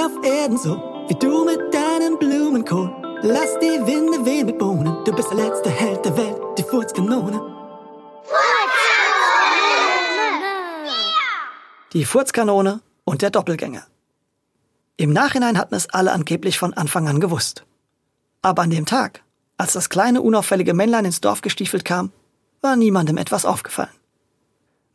auf Erden so, wie du mit deinem Blumenkohl. Lass die Winde wehen mit Bohnen, du bist der letzte Held der Welt, die Furzkanone. Die Furzkanone und der Doppelgänger. Im Nachhinein hatten es alle angeblich von Anfang an gewusst. Aber an dem Tag, als das kleine unauffällige Männlein ins Dorf gestiefelt kam, war niemandem etwas aufgefallen.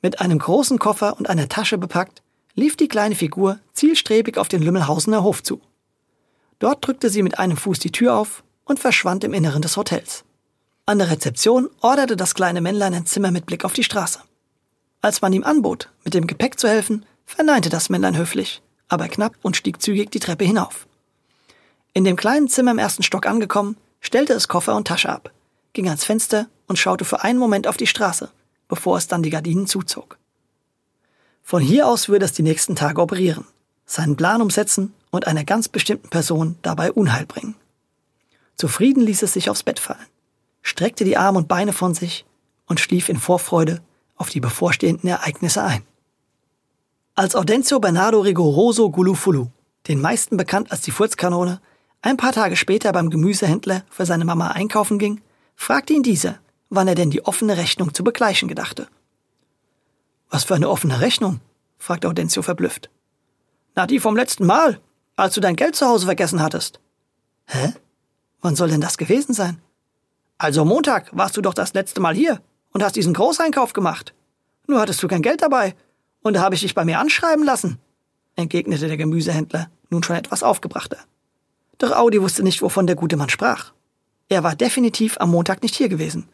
Mit einem großen Koffer und einer Tasche bepackt, lief die kleine Figur zielstrebig auf den Lümmelhausener Hof zu. Dort drückte sie mit einem Fuß die Tür auf und verschwand im Inneren des Hotels. An der Rezeption orderte das kleine Männlein ein Zimmer mit Blick auf die Straße. Als man ihm anbot, mit dem Gepäck zu helfen, verneinte das Männlein höflich, aber knapp und stieg zügig die Treppe hinauf. In dem kleinen Zimmer im ersten Stock angekommen, stellte es Koffer und Tasche ab, ging ans Fenster und schaute für einen Moment auf die Straße, bevor es dann die Gardinen zuzog. Von hier aus würde es die nächsten Tage operieren, seinen Plan umsetzen und einer ganz bestimmten Person dabei Unheil bringen. Zufrieden ließ es sich aufs Bett fallen, streckte die Arme und Beine von sich und schlief in Vorfreude auf die bevorstehenden Ereignisse ein. Als Audencio Bernardo Rigoroso Gulufulu, den meisten bekannt als die Furzkanone, ein paar Tage später beim Gemüsehändler für seine Mama einkaufen ging, fragte ihn dieser, wann er denn die offene Rechnung zu begleichen gedachte. Was für eine offene Rechnung? fragte Audencio verblüfft. Na, die vom letzten Mal, als du dein Geld zu Hause vergessen hattest. Hä? Wann soll denn das gewesen sein? Also Montag warst du doch das letzte Mal hier und hast diesen Großeinkauf gemacht. Nur hattest du kein Geld dabei und da habe ich dich bei mir anschreiben lassen, entgegnete der Gemüsehändler, nun schon etwas aufgebrachter. Doch Audi wusste nicht, wovon der gute Mann sprach. Er war definitiv am Montag nicht hier gewesen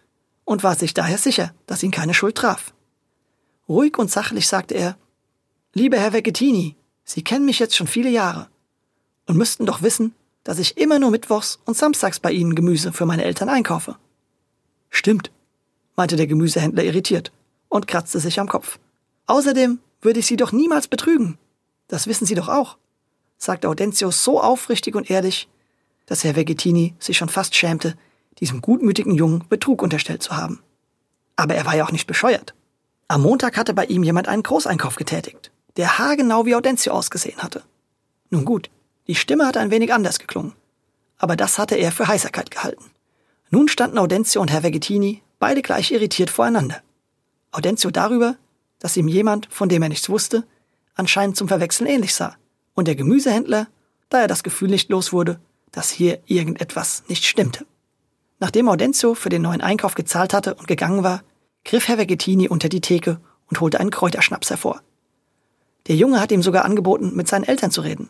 und war sich daher sicher, dass ihn keine Schuld traf. Ruhig und sachlich sagte er, Lieber Herr Vecchettini, Sie kennen mich jetzt schon viele Jahre und müssten doch wissen, dass ich immer nur mittwochs und samstags bei Ihnen Gemüse für meine Eltern einkaufe. Stimmt, meinte der Gemüsehändler irritiert und kratzte sich am Kopf. Außerdem würde ich Sie doch niemals betrügen. Das wissen Sie doch auch, sagte Audencio so aufrichtig und ehrlich, dass Herr Veggettini sich schon fast schämte, diesem gutmütigen Jungen Betrug unterstellt zu haben. Aber er war ja auch nicht bescheuert. Am Montag hatte bei ihm jemand einen Großeinkauf getätigt, der haargenau wie Audencio ausgesehen hatte. Nun gut, die Stimme hatte ein wenig anders geklungen, aber das hatte er für Heiserkeit gehalten. Nun standen Audencio und Herr Vegettini beide gleich irritiert voreinander. Audencio darüber, dass ihm jemand, von dem er nichts wusste, anscheinend zum Verwechseln ähnlich sah, und der Gemüsehändler, da er das Gefühl nicht los wurde, dass hier irgendetwas nicht stimmte. Nachdem Audencio für den neuen Einkauf gezahlt hatte und gegangen war, griff Herr Vegettini unter die Theke und holte einen Kräuterschnaps hervor. Der Junge hat ihm sogar angeboten, mit seinen Eltern zu reden.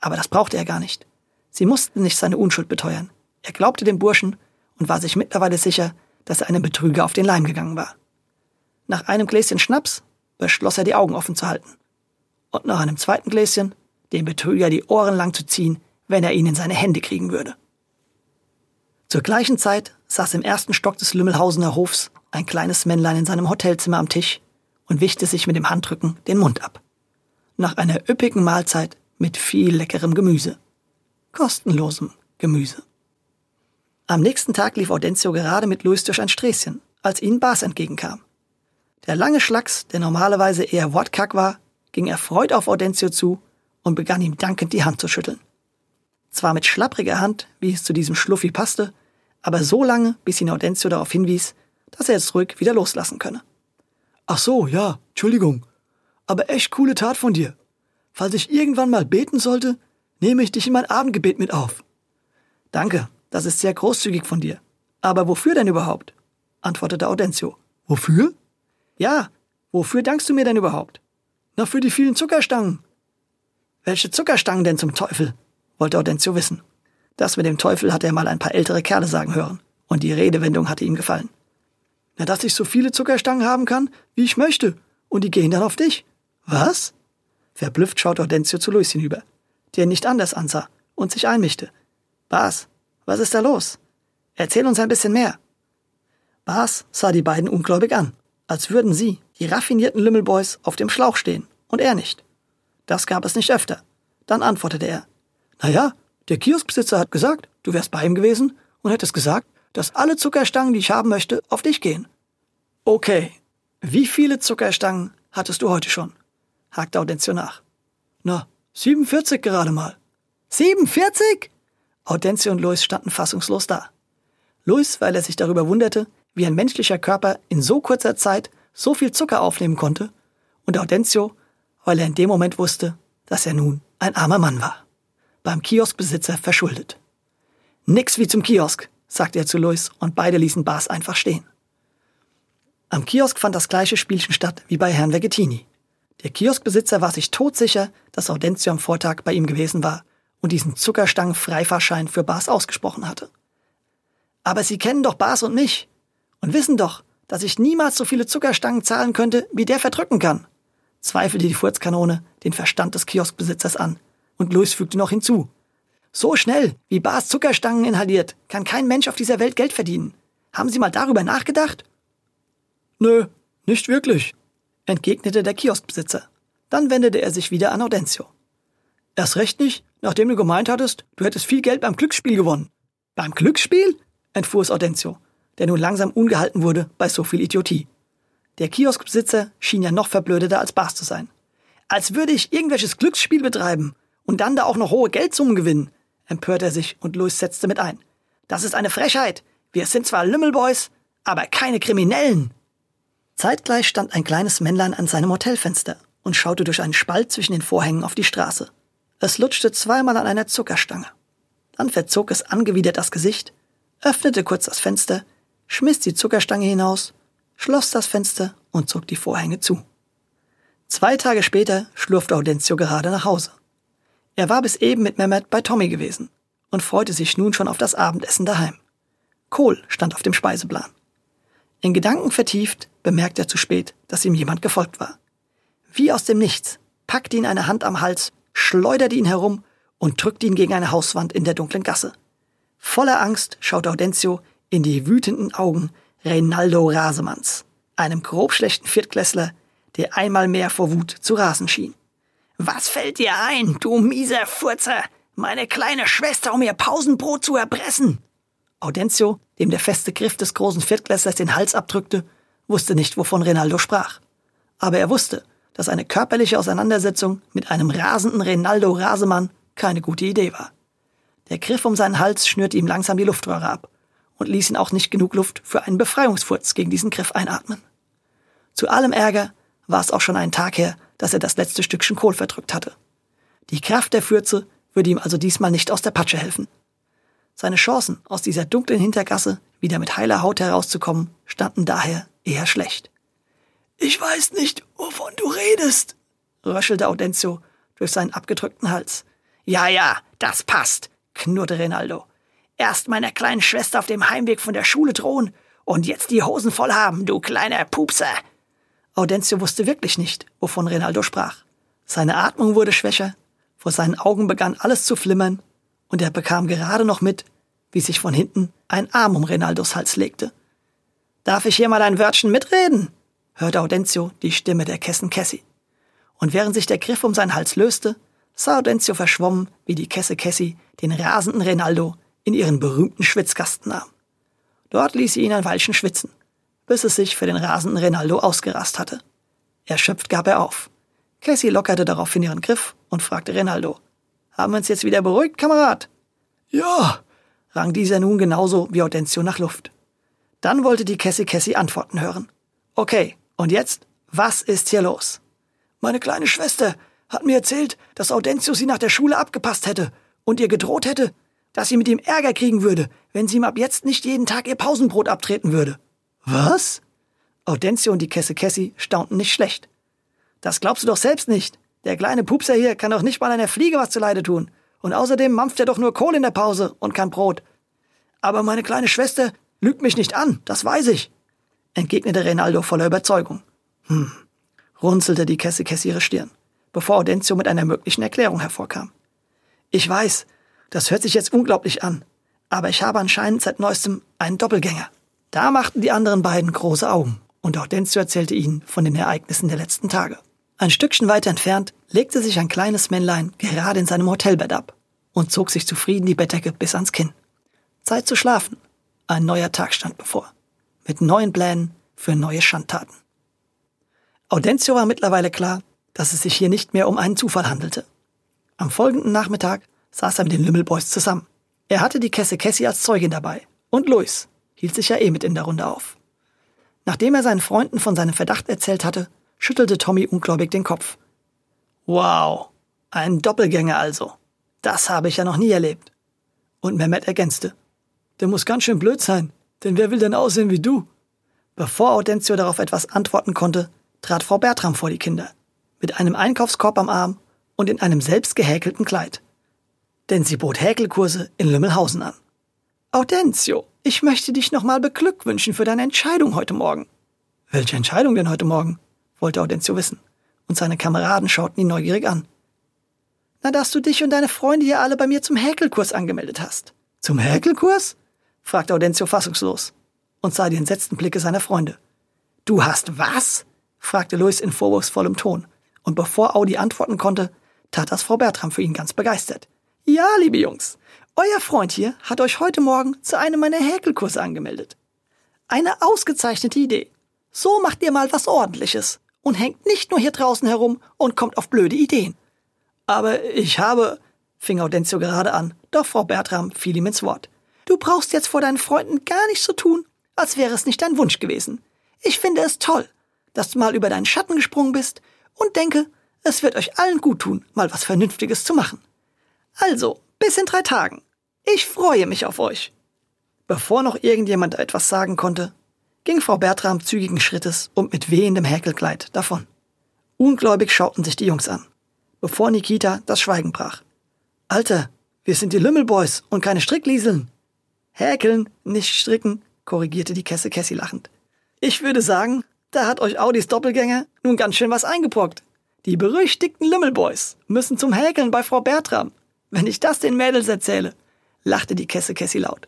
Aber das brauchte er gar nicht. Sie mussten nicht seine Unschuld beteuern. Er glaubte dem Burschen und war sich mittlerweile sicher, dass er einem Betrüger auf den Leim gegangen war. Nach einem Gläschen Schnaps beschloss er die Augen offen zu halten. Und nach einem zweiten Gläschen dem Betrüger die Ohren lang zu ziehen, wenn er ihn in seine Hände kriegen würde. Zur gleichen Zeit saß im ersten Stock des Lümmelhausener Hofs ein kleines Männlein in seinem Hotelzimmer am Tisch und wischte sich mit dem Handrücken den Mund ab. Nach einer üppigen Mahlzeit mit viel leckerem Gemüse. Kostenlosem Gemüse. Am nächsten Tag lief Audencio gerade mit Luis durch ein Sträßchen, als ihnen Bas entgegenkam. Der lange Schlacks, der normalerweise eher wortkack war, ging erfreut auf Audencio zu und begann ihm dankend die Hand zu schütteln. Zwar mit schlappriger Hand, wie es zu diesem Schluffi passte, aber so lange, bis ihn Audencio darauf hinwies, dass er jetzt ruhig wieder loslassen könne. Ach so, ja, Entschuldigung. Aber echt coole Tat von dir. Falls ich irgendwann mal beten sollte, nehme ich dich in mein Abendgebet mit auf. Danke, das ist sehr großzügig von dir. Aber wofür denn überhaupt? antwortete Audencio. Wofür? Ja, wofür dankst du mir denn überhaupt? Na, für die vielen Zuckerstangen. Welche Zuckerstangen denn zum Teufel? wollte Audencio wissen. Das mit dem Teufel hatte er mal ein paar ältere Kerle sagen hören, und die Redewendung hatte ihm gefallen. Na, dass ich so viele Zuckerstangen haben kann, wie ich möchte, und die gehen dann auf dich. Was? Verblüfft schaut Audencio zu Luis hinüber, der ihn nicht anders ansah und sich einmischte. Bas, was ist da los? Erzähl uns ein bisschen mehr. Bas sah die beiden ungläubig an, als würden sie, die raffinierten Lümmelboys, auf dem Schlauch stehen und er nicht. Das gab es nicht öfter. Dann antwortete er. Na ja, der Kioskbesitzer hat gesagt, du wärst bei ihm gewesen und hättest gesagt, dass alle Zuckerstangen, die ich haben möchte, auf dich gehen. Okay. Wie viele Zuckerstangen hattest du heute schon? hakte Audencio nach. Na, 47 gerade mal. 47? Audencio und Louis standen fassungslos da. Louis, weil er sich darüber wunderte, wie ein menschlicher Körper in so kurzer Zeit so viel Zucker aufnehmen konnte, und Audencio, weil er in dem Moment wusste, dass er nun ein armer Mann war. Beim Kioskbesitzer verschuldet. Nix wie zum Kiosk, sagte er zu Louis, und beide ließen Bas einfach stehen. Am Kiosk fand das gleiche Spielchen statt wie bei Herrn Vegetini. Der Kioskbesitzer war sich todsicher, dass Audencio am Vortag bei ihm gewesen war und diesen Zuckerstangen-Freifahrschein für Bas ausgesprochen hatte. Aber Sie kennen doch Bas und mich und wissen doch, dass ich niemals so viele Zuckerstangen zahlen könnte, wie der verdrücken kann, zweifelte die Furzkanone den Verstand des Kioskbesitzers an, und Louis fügte noch hinzu. So schnell, wie Bas Zuckerstangen inhaliert, kann kein Mensch auf dieser Welt Geld verdienen. Haben Sie mal darüber nachgedacht? Nö, nicht wirklich, entgegnete der Kioskbesitzer. Dann wendete er sich wieder an Audencio. Erst recht nicht, nachdem du gemeint hattest, du hättest viel Geld beim Glücksspiel gewonnen. Beim Glücksspiel? entfuhr es Audencio, der nun langsam ungehalten wurde bei so viel Idiotie. Der Kioskbesitzer schien ja noch verblödeter als Bas zu sein. Als würde ich irgendwelches Glücksspiel betreiben und dann da auch noch hohe Geldsummen gewinnen, empörte er sich und Louis setzte mit ein. Das ist eine Frechheit. Wir sind zwar Lümmelboys, aber keine Kriminellen. Zeitgleich stand ein kleines Männlein an seinem Hotelfenster und schaute durch einen Spalt zwischen den Vorhängen auf die Straße. Es lutschte zweimal an einer Zuckerstange. Dann verzog es angewidert das Gesicht, öffnete kurz das Fenster, schmiss die Zuckerstange hinaus, schloss das Fenster und zog die Vorhänge zu. Zwei Tage später schlurfte Audencio gerade nach Hause. Er war bis eben mit Mehmet bei Tommy gewesen und freute sich nun schon auf das Abendessen daheim. Kohl stand auf dem Speiseplan. In Gedanken vertieft bemerkte er zu spät, dass ihm jemand gefolgt war. Wie aus dem Nichts packte ihn eine Hand am Hals, schleuderte ihn herum und drückte ihn gegen eine Hauswand in der dunklen Gasse. Voller Angst schaute Audencio in die wütenden Augen Reinaldo Rasemanns, einem grobschlechten Viertklässler, der einmal mehr vor Wut zu rasen schien. Was fällt dir ein, du mieser Furzer, meine kleine Schwester um ihr Pausenbrot zu erpressen? Audencio, dem der feste Griff des großen Viertklässlers den Hals abdrückte, wusste nicht, wovon Rinaldo sprach. Aber er wusste, dass eine körperliche Auseinandersetzung mit einem rasenden Rinaldo Rasemann keine gute Idee war. Der Griff um seinen Hals schnürte ihm langsam die Luftröhre ab und ließ ihn auch nicht genug Luft für einen Befreiungsfurz gegen diesen Griff einatmen. Zu allem Ärger war es auch schon einen Tag her, dass er das letzte Stückchen Kohl verdrückt hatte. Die Kraft der Fürze würde ihm also diesmal nicht aus der Patsche helfen. Seine Chancen, aus dieser dunklen Hintergasse wieder mit heiler Haut herauszukommen, standen daher eher schlecht. Ich weiß nicht, wovon du redest, röchelte Audencio durch seinen abgedrückten Hals. Ja, ja, das passt, knurrte Rinaldo. Erst meiner kleinen Schwester auf dem Heimweg von der Schule drohen und jetzt die Hosen voll haben, du kleiner Pupser. Audencio wusste wirklich nicht, wovon Rinaldo sprach. Seine Atmung wurde schwächer, vor seinen Augen begann alles zu flimmern und er bekam gerade noch mit, wie sich von hinten ein Arm um Renaldos Hals legte. Darf ich hier mal ein Wörtchen mitreden? hörte Audencio die Stimme der Kessen Cassie. Und während sich der Griff um seinen Hals löste, sah Audencio verschwommen, wie die Kesse Cassie den rasenden Renaldo in ihren berühmten Schwitzkasten nahm. Dort ließ sie ihn ein Weilchen schwitzen, bis es sich für den rasenden Renaldo ausgerast hatte. Erschöpft gab er auf. Cassie lockerte daraufhin ihren Griff und fragte Renaldo, haben wir uns jetzt wieder beruhigt, Kamerad? Ja, rang dieser nun genauso wie Audencio nach Luft. Dann wollte die Cassie Cassie Antworten hören. Okay, und jetzt? Was ist hier los? Meine kleine Schwester hat mir erzählt, dass Audencio sie nach der Schule abgepasst hätte und ihr gedroht hätte, dass sie mit ihm Ärger kriegen würde, wenn sie ihm ab jetzt nicht jeden Tag ihr Pausenbrot abtreten würde. Was? Audencio und die Kesse Cassie staunten nicht schlecht. Das glaubst du doch selbst nicht. Der kleine Pupser hier kann doch nicht mal einer Fliege was zuleide tun. Und außerdem mampft er doch nur Kohl in der Pause und kein Brot. Aber meine kleine Schwester lügt mich nicht an, das weiß ich, entgegnete Renaldo voller Überzeugung. Hm, runzelte die Kesse Kesse ihre Stirn, bevor Audencio mit einer möglichen Erklärung hervorkam. Ich weiß, das hört sich jetzt unglaublich an, aber ich habe anscheinend seit neuestem einen Doppelgänger. Da machten die anderen beiden große Augen, und Audencio erzählte ihnen von den Ereignissen der letzten Tage. Ein Stückchen weiter entfernt legte sich ein kleines Männlein gerade in seinem Hotelbett ab und zog sich zufrieden die Bettdecke bis ans Kinn. Zeit zu schlafen. Ein neuer Tag stand bevor. Mit neuen Plänen für neue Schandtaten. Audencio war mittlerweile klar, dass es sich hier nicht mehr um einen Zufall handelte. Am folgenden Nachmittag saß er mit den Lümmelboys zusammen. Er hatte die Kesse Cassie als Zeugin dabei. Und Louis hielt sich ja eh mit in der Runde auf. Nachdem er seinen Freunden von seinem Verdacht erzählt hatte, schüttelte Tommy ungläubig den Kopf. Wow, ein Doppelgänger also. Das habe ich ja noch nie erlebt. Und Mehmet ergänzte. Der muss ganz schön blöd sein, denn wer will denn aussehen wie du? Bevor Audentio darauf etwas antworten konnte, trat Frau Bertram vor die Kinder, mit einem Einkaufskorb am Arm und in einem selbst gehäkelten Kleid. Denn sie bot Häkelkurse in Lümmelhausen an. Audentio, ich möchte dich nochmal beglückwünschen für deine Entscheidung heute Morgen. Welche Entscheidung denn heute Morgen? wollte Audentio wissen, und seine Kameraden schauten ihn neugierig an. Na, dass du dich und deine Freunde hier alle bei mir zum Häkelkurs angemeldet hast. Zum Häkelkurs? fragte Audentio fassungslos und sah die entsetzten Blicke seiner Freunde. Du hast was? fragte Louis in vorwurfsvollem Ton, und bevor Audi antworten konnte, tat das Frau Bertram für ihn ganz begeistert. Ja, liebe Jungs, euer Freund hier hat euch heute Morgen zu einem meiner Häkelkurse angemeldet. Eine ausgezeichnete Idee. So macht ihr mal was Ordentliches und hängt nicht nur hier draußen herum und kommt auf blöde Ideen. Aber ich habe, fing Audentio gerade an, doch Frau Bertram fiel ihm ins Wort. Du brauchst jetzt vor deinen Freunden gar nicht so tun, als wäre es nicht dein Wunsch gewesen. Ich finde es toll, dass du mal über deinen Schatten gesprungen bist und denke, es wird euch allen gut tun, mal was Vernünftiges zu machen. Also, bis in drei Tagen. Ich freue mich auf euch. Bevor noch irgendjemand etwas sagen konnte, ging Frau Bertram zügigen Schrittes und mit wehendem Häkelkleid davon. Ungläubig schauten sich die Jungs an, bevor Nikita das Schweigen brach. Alter, wir sind die Lümmelboys und keine Stricklieseln. Häkeln, nicht stricken, korrigierte die Kesse Cassie lachend. Ich würde sagen, da hat euch Audis Doppelgänger nun ganz schön was eingebrockt. Die berüchtigten Lümmelboys müssen zum Häkeln bei Frau Bertram. Wenn ich das den Mädels erzähle, lachte die Kesse Cassie laut.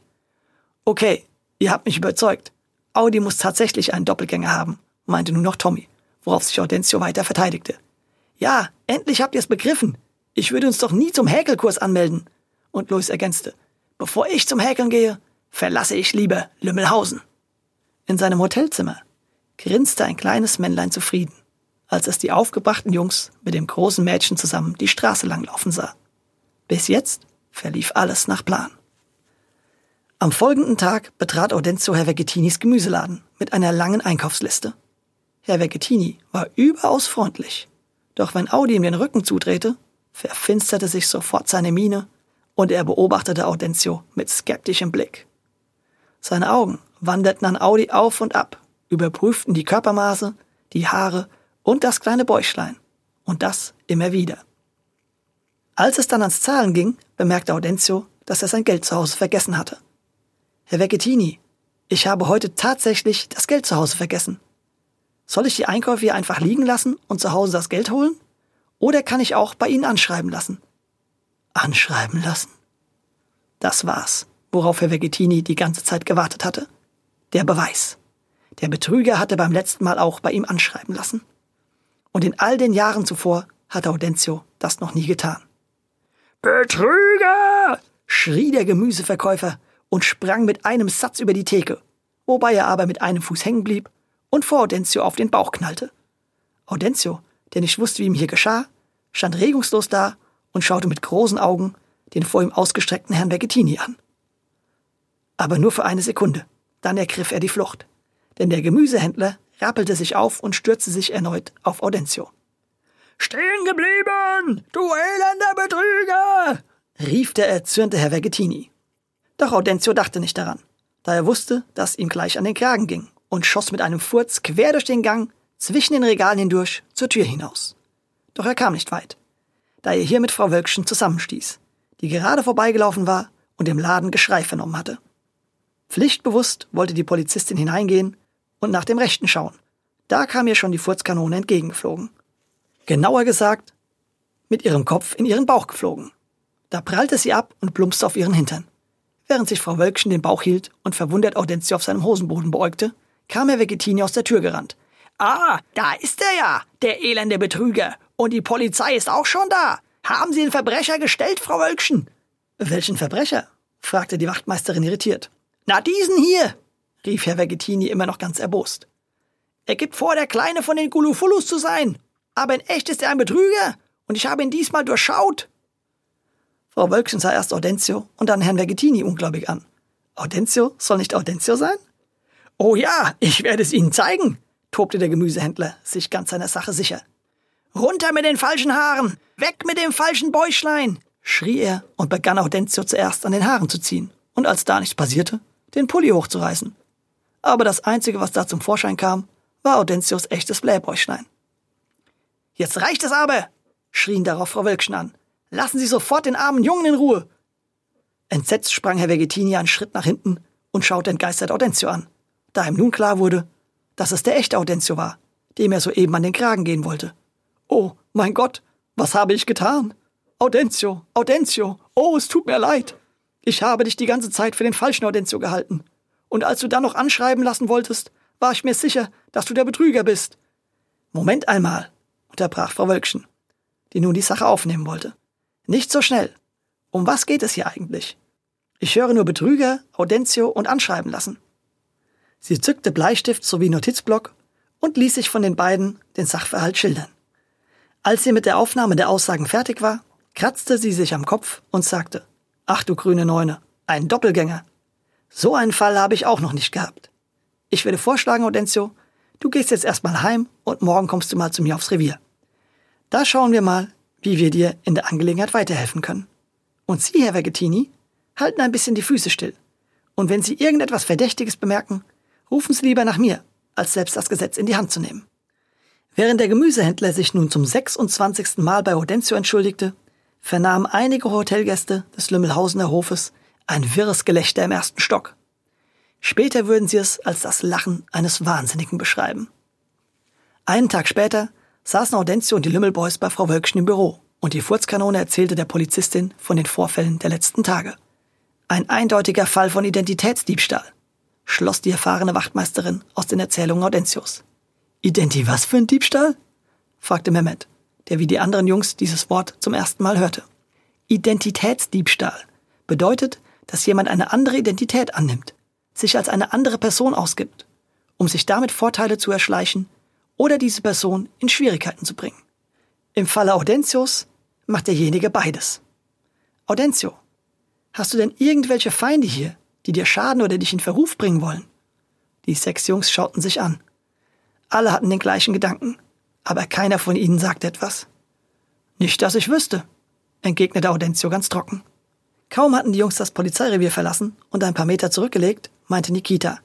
Okay, ihr habt mich überzeugt. Audi muss tatsächlich einen Doppelgänger haben, meinte nun noch Tommy, worauf sich Audencio weiter verteidigte. Ja, endlich habt ihr es begriffen. Ich würde uns doch nie zum Häkelkurs anmelden. Und Louis ergänzte, bevor ich zum Häkeln gehe, verlasse ich lieber Lümmelhausen. In seinem Hotelzimmer grinste ein kleines Männlein zufrieden, als es die aufgebrachten Jungs mit dem großen Mädchen zusammen die Straße langlaufen sah. Bis jetzt verlief alles nach Plan. Am folgenden Tag betrat Audenzo Herr Vegettinis Gemüseladen mit einer langen Einkaufsliste. Herr Vegettini war überaus freundlich. Doch wenn Audi ihm den Rücken zudrehte, verfinsterte sich sofort seine Miene und er beobachtete Audencio mit skeptischem Blick. Seine Augen wanderten an Audi auf und ab, überprüften die Körpermaße, die Haare und das kleine Bäuchlein. Und das immer wieder. Als es dann ans Zahlen ging, bemerkte Audencio, dass er sein Geld zu Hause vergessen hatte. Herr Vecchettini, ich habe heute tatsächlich das Geld zu Hause vergessen. Soll ich die Einkäufe hier einfach liegen lassen und zu Hause das Geld holen? Oder kann ich auch bei Ihnen anschreiben lassen? Anschreiben lassen? Das war's, worauf Herr Veggettini die ganze Zeit gewartet hatte. Der Beweis. Der Betrüger hatte beim letzten Mal auch bei ihm anschreiben lassen. Und in all den Jahren zuvor hatte Audencio das noch nie getan. Betrüger! schrie der Gemüseverkäufer und sprang mit einem Satz über die Theke, wobei er aber mit einem Fuß hängen blieb und vor Audencio auf den Bauch knallte. Audencio, der nicht wusste, wie ihm hier geschah, stand regungslos da und schaute mit großen Augen den vor ihm ausgestreckten Herrn Veggettini an. Aber nur für eine Sekunde. Dann ergriff er die Flucht. Denn der Gemüsehändler rappelte sich auf und stürzte sich erneut auf Audencio. Stehen geblieben, du elender Betrüger! rief der erzürnte Herr Vergettini. Doch Audencio dachte nicht daran, da er wusste, dass ihm gleich an den Kragen ging und schoss mit einem Furz quer durch den Gang, zwischen den Regalen hindurch, zur Tür hinaus. Doch er kam nicht weit, da er hier mit Frau Wölkchen zusammenstieß, die gerade vorbeigelaufen war und im Laden Geschrei vernommen hatte. Pflichtbewusst wollte die Polizistin hineingehen und nach dem Rechten schauen. Da kam ihr schon die Furzkanone entgegengeflogen. Genauer gesagt, mit ihrem Kopf in ihren Bauch geflogen. Da prallte sie ab und plumpste auf ihren Hintern. Während sich Frau Wölkchen den Bauch hielt und verwundert Audentia auf seinem Hosenboden beäugte, kam Herr Vegettini aus der Tür gerannt. Ah, da ist er ja, der elende Betrüger. Und die Polizei ist auch schon da. Haben Sie den Verbrecher gestellt, Frau Wölkchen? Welchen Verbrecher? fragte die Wachtmeisterin irritiert. Na, diesen hier, rief Herr Vegettini immer noch ganz erbost. Er gibt vor, der Kleine von den Gulufulus zu sein aber in echt ist er ein Betrüger und ich habe ihn diesmal durchschaut. Frau Wölkchen sah erst Audentio und dann Herrn Vegetini ungläubig an. Audentio soll nicht Audentio sein? Oh ja, ich werde es Ihnen zeigen, tobte der Gemüsehändler, sich ganz seiner Sache sicher. Runter mit den falschen Haaren! Weg mit dem falschen Bäuchlein! schrie er und begann Audentio zuerst an den Haaren zu ziehen und als da nichts passierte, den Pulli hochzureißen. Aber das Einzige, was da zum Vorschein kam, war Audentios echtes Blähbäuchlein. Jetzt reicht es aber! schrien darauf Frau Wölkchen an. Lassen Sie sofort den armen Jungen in Ruhe! Entsetzt sprang Herr Vegetini einen Schritt nach hinten und schaute entgeistert Audentio an, da ihm nun klar wurde, dass es der echte Audentio war, dem er soeben an den Kragen gehen wollte. Oh, mein Gott, was habe ich getan? Audentio, Audentio, oh, es tut mir leid. Ich habe dich die ganze Zeit für den falschen Audentio gehalten. Und als du dann noch anschreiben lassen wolltest, war ich mir sicher, dass du der Betrüger bist. Moment einmal, unterbrach Frau Wölkchen, die nun die Sache aufnehmen wollte. Nicht so schnell. Um was geht es hier eigentlich? Ich höre nur Betrüger, Audentio und Anschreiben lassen. Sie zückte Bleistift sowie Notizblock und ließ sich von den beiden den Sachverhalt schildern. Als sie mit der Aufnahme der Aussagen fertig war, kratzte sie sich am Kopf und sagte, Ach du grüne Neune, ein Doppelgänger. So einen Fall habe ich auch noch nicht gehabt. Ich würde vorschlagen, Audencio, du gehst jetzt erstmal heim und morgen kommst du mal zu mir aufs Revier. Da schauen wir mal, wie wir dir in der Angelegenheit weiterhelfen können. Und Sie, Herr Vegetini, halten ein bisschen die Füße still. Und wenn Sie irgendetwas Verdächtiges bemerken, rufen Sie lieber nach mir, als selbst das Gesetz in die Hand zu nehmen. Während der Gemüsehändler sich nun zum 26. Mal bei Audencio entschuldigte, vernahmen einige Hotelgäste des Lümmelhausener Hofes ein wirres Gelächter im ersten Stock. Später würden sie es als das Lachen eines Wahnsinnigen beschreiben. Einen Tag später saßen Audencio und die Lümmelboys bei Frau Wölkchen im Büro und die Furzkanone erzählte der Polizistin von den Vorfällen der letzten Tage. Ein eindeutiger Fall von Identitätsdiebstahl, schloss die erfahrene Wachtmeisterin aus den Erzählungen Audentios. Identi was für ein Diebstahl? fragte Mehmet, der wie die anderen Jungs dieses Wort zum ersten Mal hörte. Identitätsdiebstahl bedeutet, dass jemand eine andere Identität annimmt, sich als eine andere Person ausgibt, um sich damit Vorteile zu erschleichen oder diese Person in Schwierigkeiten zu bringen. Im Falle Audentius macht derjenige beides. Audentio, hast du denn irgendwelche Feinde hier, die dir schaden oder dich in Verruf bringen wollen? Die sechs Jungs schauten sich an. Alle hatten den gleichen Gedanken, aber keiner von ihnen sagte etwas. Nicht, dass ich wüsste, entgegnete Audentio ganz trocken. Kaum hatten die Jungs das Polizeirevier verlassen und ein paar Meter zurückgelegt, meinte Nikita.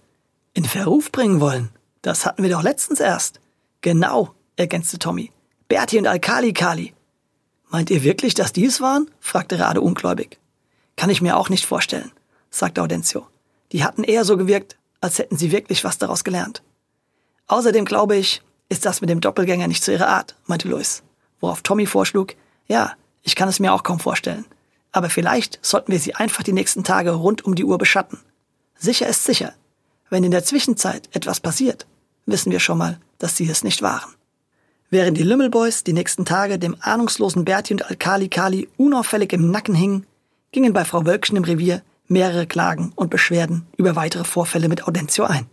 In Verruf bringen wollen? Das hatten wir doch letztens erst. Genau, ergänzte Tommy. Berti und Alkali Kali. Meint ihr wirklich, dass die es waren? fragte Rade ungläubig. Kann ich mir auch nicht vorstellen, sagte Audentio. Die hatten eher so gewirkt, als hätten sie wirklich was daraus gelernt. Außerdem glaube ich, ist das mit dem Doppelgänger nicht zu ihrer Art, meinte Louis, worauf Tommy vorschlug, ja, ich kann es mir auch kaum vorstellen. Aber vielleicht sollten wir sie einfach die nächsten Tage rund um die Uhr beschatten. Sicher ist sicher. Wenn in der Zwischenzeit etwas passiert, wissen wir schon mal, dass sie es nicht waren. Während die Lümmelboys die nächsten Tage dem ahnungslosen Berti und Alkali Kali unauffällig im Nacken hingen, gingen bei Frau Wölkchen im Revier mehrere Klagen und Beschwerden über weitere Vorfälle mit Audentio ein.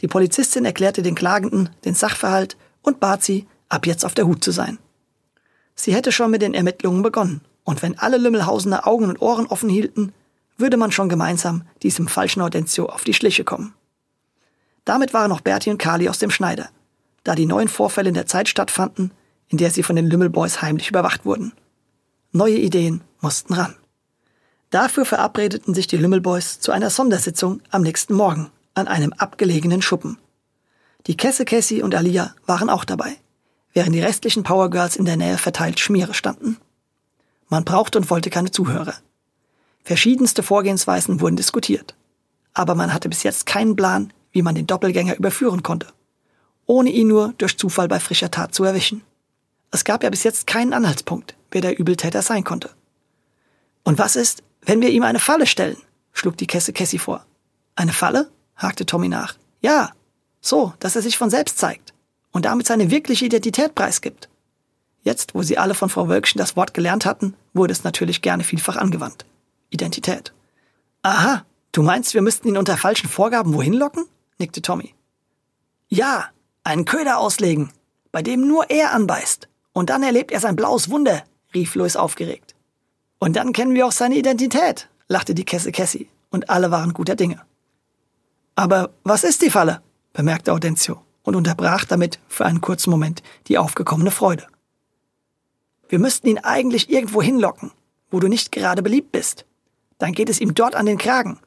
Die Polizistin erklärte den Klagenden den Sachverhalt und bat sie, ab jetzt auf der Hut zu sein. Sie hätte schon mit den Ermittlungen begonnen, und wenn alle Lümmelhausener Augen und Ohren offen hielten, würde man schon gemeinsam diesem falschen Audentio auf die Schliche kommen. Damit waren auch Bertie und Kali aus dem Schneider, da die neuen Vorfälle in der Zeit stattfanden, in der sie von den Lümmelboys heimlich überwacht wurden. Neue Ideen mussten ran. Dafür verabredeten sich die Lümmelboys zu einer Sondersitzung am nächsten Morgen an einem abgelegenen Schuppen. Die Kesse Cassie und Alia waren auch dabei, während die restlichen Powergirls in der Nähe verteilt Schmiere standen. Man brauchte und wollte keine Zuhörer. Verschiedenste Vorgehensweisen wurden diskutiert. Aber man hatte bis jetzt keinen Plan, wie man den Doppelgänger überführen konnte, ohne ihn nur durch Zufall bei frischer Tat zu erwischen. Es gab ja bis jetzt keinen Anhaltspunkt, wer der Übeltäter sein konnte. Und was ist, wenn wir ihm eine Falle stellen? schlug die Kesse Cassie vor. Eine Falle? hakte Tommy nach. Ja, so, dass er sich von selbst zeigt und damit seine wirkliche Identität preisgibt. Jetzt, wo sie alle von Frau Wölkchen das Wort gelernt hatten, wurde es natürlich gerne vielfach angewandt. Identität. Aha, du meinst, wir müssten ihn unter falschen Vorgaben wohin locken? Nickte Tommy. Ja, einen Köder auslegen, bei dem nur er anbeißt. Und dann erlebt er sein blaues Wunder, rief Louis aufgeregt. Und dann kennen wir auch seine Identität, lachte die Kesse Cassie, und alle waren guter Dinge. Aber was ist die Falle? bemerkte Audentio und unterbrach damit für einen kurzen Moment die aufgekommene Freude. Wir müssten ihn eigentlich irgendwo hinlocken, wo du nicht gerade beliebt bist. Dann geht es ihm dort an den Kragen,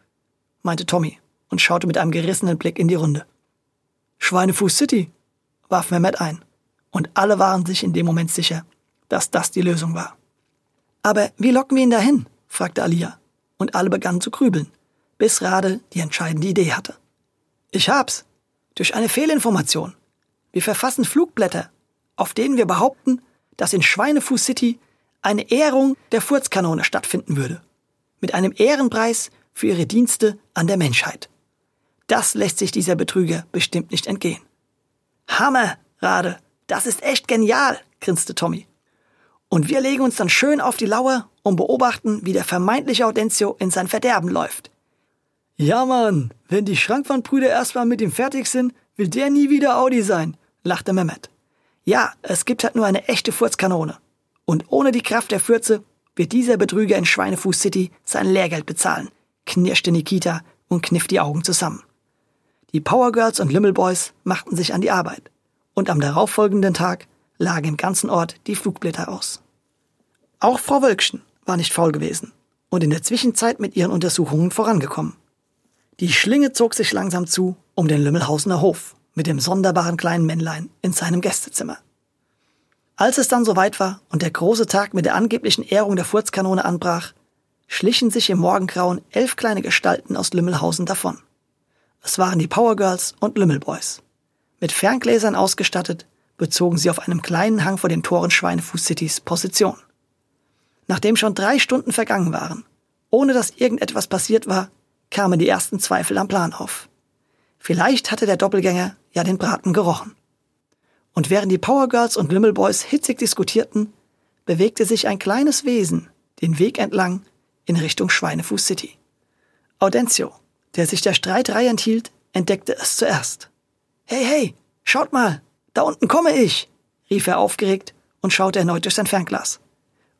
meinte Tommy und schaute mit einem gerissenen Blick in die Runde. Schweinefuß City, warf Mehmet ein, und alle waren sich in dem Moment sicher, dass das die Lösung war. Aber wie locken wir ihn dahin? fragte Alia, und alle begannen zu grübeln, bis Rade die entscheidende Idee hatte. Ich hab's. Durch eine Fehlinformation. Wir verfassen Flugblätter, auf denen wir behaupten, dass in Schweinefuß City eine Ehrung der Furzkanone stattfinden würde. Mit einem Ehrenpreis für ihre Dienste an der Menschheit. Das lässt sich dieser Betrüger bestimmt nicht entgehen. Hammer, Rade, das ist echt genial, grinste Tommy. Und wir legen uns dann schön auf die Lauer und beobachten, wie der vermeintliche Audencio in sein Verderben läuft. Ja, Mann, wenn die Schrankwandbrüder erstmal mit ihm fertig sind, will der nie wieder Audi sein, lachte Mehmet. Ja, es gibt halt nur eine echte Furzkanone. Und ohne die Kraft der Fürze wird dieser Betrüger in Schweinefuß City sein Lehrgeld bezahlen, knirschte Nikita und kniff die Augen zusammen. Die Powergirls und Lümmelboys machten sich an die Arbeit. Und am darauffolgenden Tag lagen im ganzen Ort die Flugblätter aus. Auch Frau Wölkchen war nicht faul gewesen und in der Zwischenzeit mit ihren Untersuchungen vorangekommen. Die Schlinge zog sich langsam zu um den Lümmelhausener Hof mit dem sonderbaren kleinen Männlein in seinem Gästezimmer. Als es dann soweit war und der große Tag mit der angeblichen Ehrung der Furzkanone anbrach, schlichen sich im Morgengrauen elf kleine Gestalten aus Lümmelhausen davon. Es waren die Powergirls und Lümmelboys. Mit Ferngläsern ausgestattet, bezogen sie auf einem kleinen Hang vor den Toren Schweinefuß Citys Position. Nachdem schon drei Stunden vergangen waren, ohne dass irgendetwas passiert war, kamen die ersten Zweifel am Plan auf. Vielleicht hatte der Doppelgänger ja den Braten gerochen. Und während die Powergirls und Lümmelboys hitzig diskutierten, bewegte sich ein kleines Wesen den Weg entlang in Richtung Schweinefuß City. Audencio, der sich der Streiterei enthielt, entdeckte es zuerst. Hey, hey, schaut mal, da unten komme ich, rief er aufgeregt und schaute erneut durch sein Fernglas.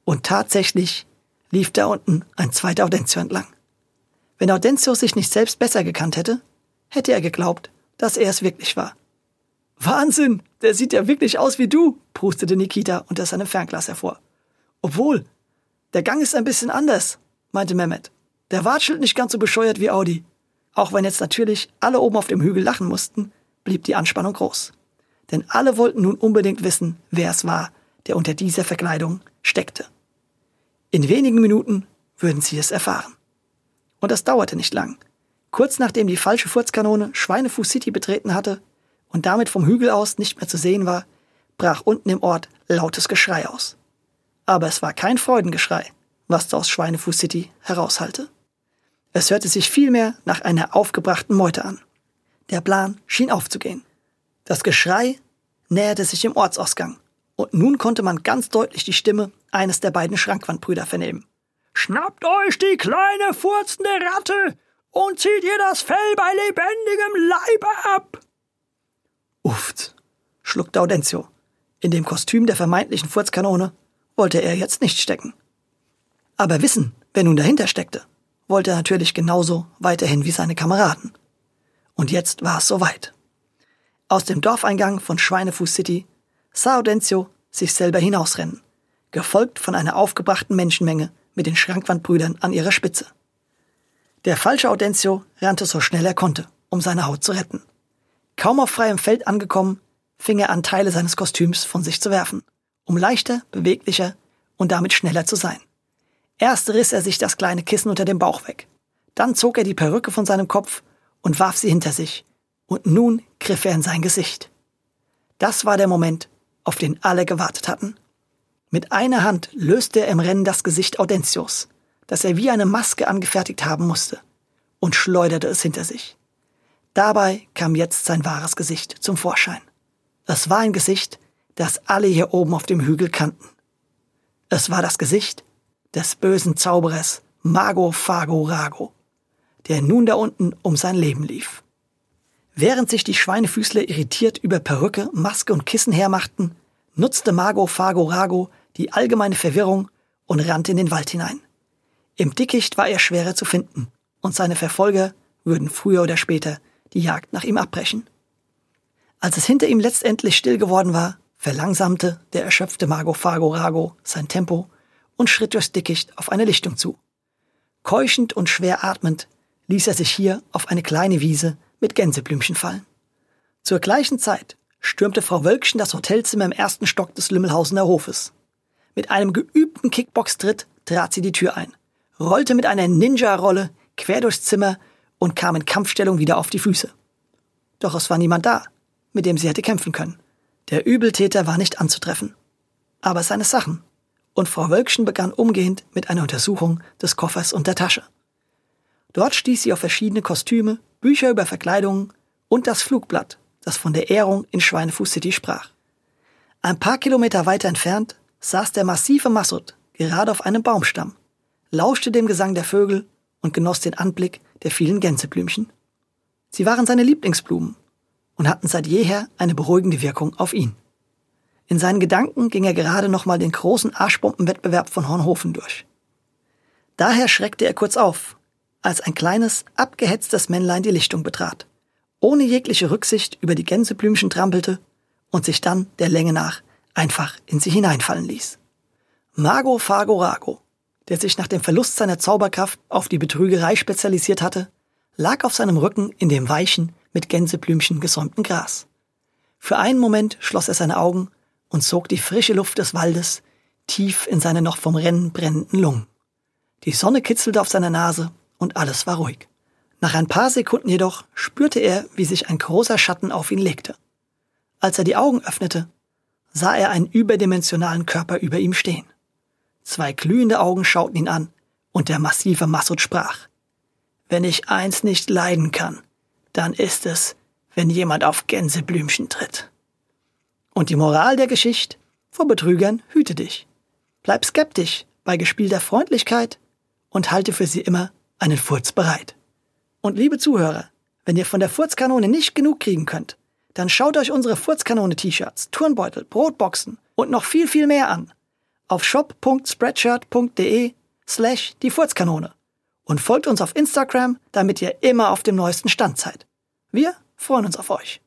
Und tatsächlich lief da unten ein zweiter Audencio entlang. Wenn Audencio sich nicht selbst besser gekannt hätte, hätte er geglaubt, dass er es wirklich war. Wahnsinn, der sieht ja wirklich aus wie du, prustete Nikita unter seinem Fernglas hervor. Obwohl, der Gang ist ein bisschen anders, meinte Mehmet. Der watschelt nicht ganz so bescheuert wie Audi. Auch wenn jetzt natürlich alle oben auf dem Hügel lachen mussten, blieb die Anspannung groß. Denn alle wollten nun unbedingt wissen, wer es war, der unter dieser Verkleidung steckte. In wenigen Minuten würden sie es erfahren. Und das dauerte nicht lang. Kurz nachdem die falsche Furzkanone Schweinefuß City betreten hatte und damit vom Hügel aus nicht mehr zu sehen war, brach unten im Ort lautes Geschrei aus. Aber es war kein Freudengeschrei, was aus Schweinefuß City heraushallte. Es hörte sich vielmehr nach einer aufgebrachten Meute an. Der Plan schien aufzugehen. Das Geschrei näherte sich im Ortsausgang, und nun konnte man ganz deutlich die Stimme eines der beiden Schrankwandbrüder vernehmen. Schnappt euch die kleine furzende Ratte und zieht ihr das Fell bei lebendigem Leibe ab! Uft, schluckte Audencio. In dem Kostüm der vermeintlichen Furzkanone wollte er jetzt nicht stecken. Aber wissen, wer nun dahinter steckte, wollte er natürlich genauso weiterhin wie seine Kameraden. Und jetzt war es soweit. Aus dem Dorfeingang von Schweinefuß City sah Audencio sich selber hinausrennen, gefolgt von einer aufgebrachten Menschenmenge mit den Schrankwandbrüdern an ihrer Spitze. Der falsche Audencio rannte so schnell er konnte, um seine Haut zu retten. Kaum auf freiem Feld angekommen, fing er an, Teile seines Kostüms von sich zu werfen, um leichter, beweglicher und damit schneller zu sein. Erst riss er sich das kleine Kissen unter dem Bauch weg. Dann zog er die Perücke von seinem Kopf und warf sie hinter sich. Und nun griff er in sein Gesicht. Das war der Moment, auf den alle gewartet hatten. Mit einer Hand löste er im Rennen das Gesicht Audentios, das er wie eine Maske angefertigt haben musste, und schleuderte es hinter sich. Dabei kam jetzt sein wahres Gesicht zum Vorschein. Es war ein Gesicht, das alle hier oben auf dem Hügel kannten. Es war das Gesicht des bösen Zauberers Mago Fago Rago, der nun da unten um sein Leben lief. Während sich die Schweinefüßler irritiert über Perücke, Maske und Kissen hermachten, nutzte Mago Fago Rago die allgemeine Verwirrung und rannte in den Wald hinein, Im Dickicht war er schwerer zu finden und seine Verfolger würden früher oder später die Jagd nach ihm abbrechen. Als es hinter ihm letztendlich still geworden war, verlangsamte der erschöpfte Mago Fago Rago sein Tempo und schritt durchs Dickicht auf eine Lichtung zu. Keuchend und schwer atmend ließ er sich hier auf eine kleine Wiese mit Gänseblümchen fallen. Zur gleichen Zeit stürmte Frau Wölkchen das Hotelzimmer im ersten Stock des Lümmelhausener Hofes. Mit einem geübten Kickbox-Tritt trat sie die Tür ein, rollte mit einer Ninja-Rolle quer durchs Zimmer und kam in Kampfstellung wieder auf die Füße. Doch es war niemand da, mit dem sie hätte kämpfen können. Der Übeltäter war nicht anzutreffen. Aber seine Sachen. Und Frau Wölkchen begann umgehend mit einer Untersuchung des Koffers und der Tasche. Dort stieß sie auf verschiedene Kostüme, Bücher über Verkleidungen und das Flugblatt, das von der Ehrung in Schweinefuß City sprach. Ein paar Kilometer weiter entfernt saß der massive Massut gerade auf einem Baumstamm, lauschte dem Gesang der Vögel und genoss den Anblick der vielen Gänseblümchen. Sie waren seine Lieblingsblumen und hatten seit jeher eine beruhigende Wirkung auf ihn. In seinen Gedanken ging er gerade nochmal den großen Arschbombenwettbewerb von Hornhofen durch. Daher schreckte er kurz auf, als ein kleines, abgehetztes Männlein die Lichtung betrat, ohne jegliche Rücksicht über die Gänseblümchen trampelte und sich dann der Länge nach einfach in sie hineinfallen ließ. Mago Fago Rago der sich nach dem Verlust seiner Zauberkraft auf die Betrügerei spezialisiert hatte, lag auf seinem Rücken in dem weichen, mit Gänseblümchen gesäumten Gras. Für einen Moment schloss er seine Augen und zog die frische Luft des Waldes tief in seine noch vom Rennen brennenden Lungen. Die Sonne kitzelte auf seiner Nase und alles war ruhig. Nach ein paar Sekunden jedoch spürte er, wie sich ein großer Schatten auf ihn legte. Als er die Augen öffnete, sah er einen überdimensionalen Körper über ihm stehen. Zwei glühende Augen schauten ihn an, und der massive Massud sprach. Wenn ich eins nicht leiden kann, dann ist es, wenn jemand auf Gänseblümchen tritt. Und die Moral der Geschichte, vor Betrügern hüte dich. Bleib skeptisch bei gespielter Freundlichkeit und halte für sie immer einen Furz bereit. Und liebe Zuhörer, wenn ihr von der Furzkanone nicht genug kriegen könnt, dann schaut euch unsere Furzkanone-T-Shirts, Turnbeutel, Brotboxen und noch viel, viel mehr an auf shop.spreadshirt.de slash die Furzkanone und folgt uns auf Instagram, damit ihr immer auf dem neuesten Stand seid. Wir freuen uns auf euch.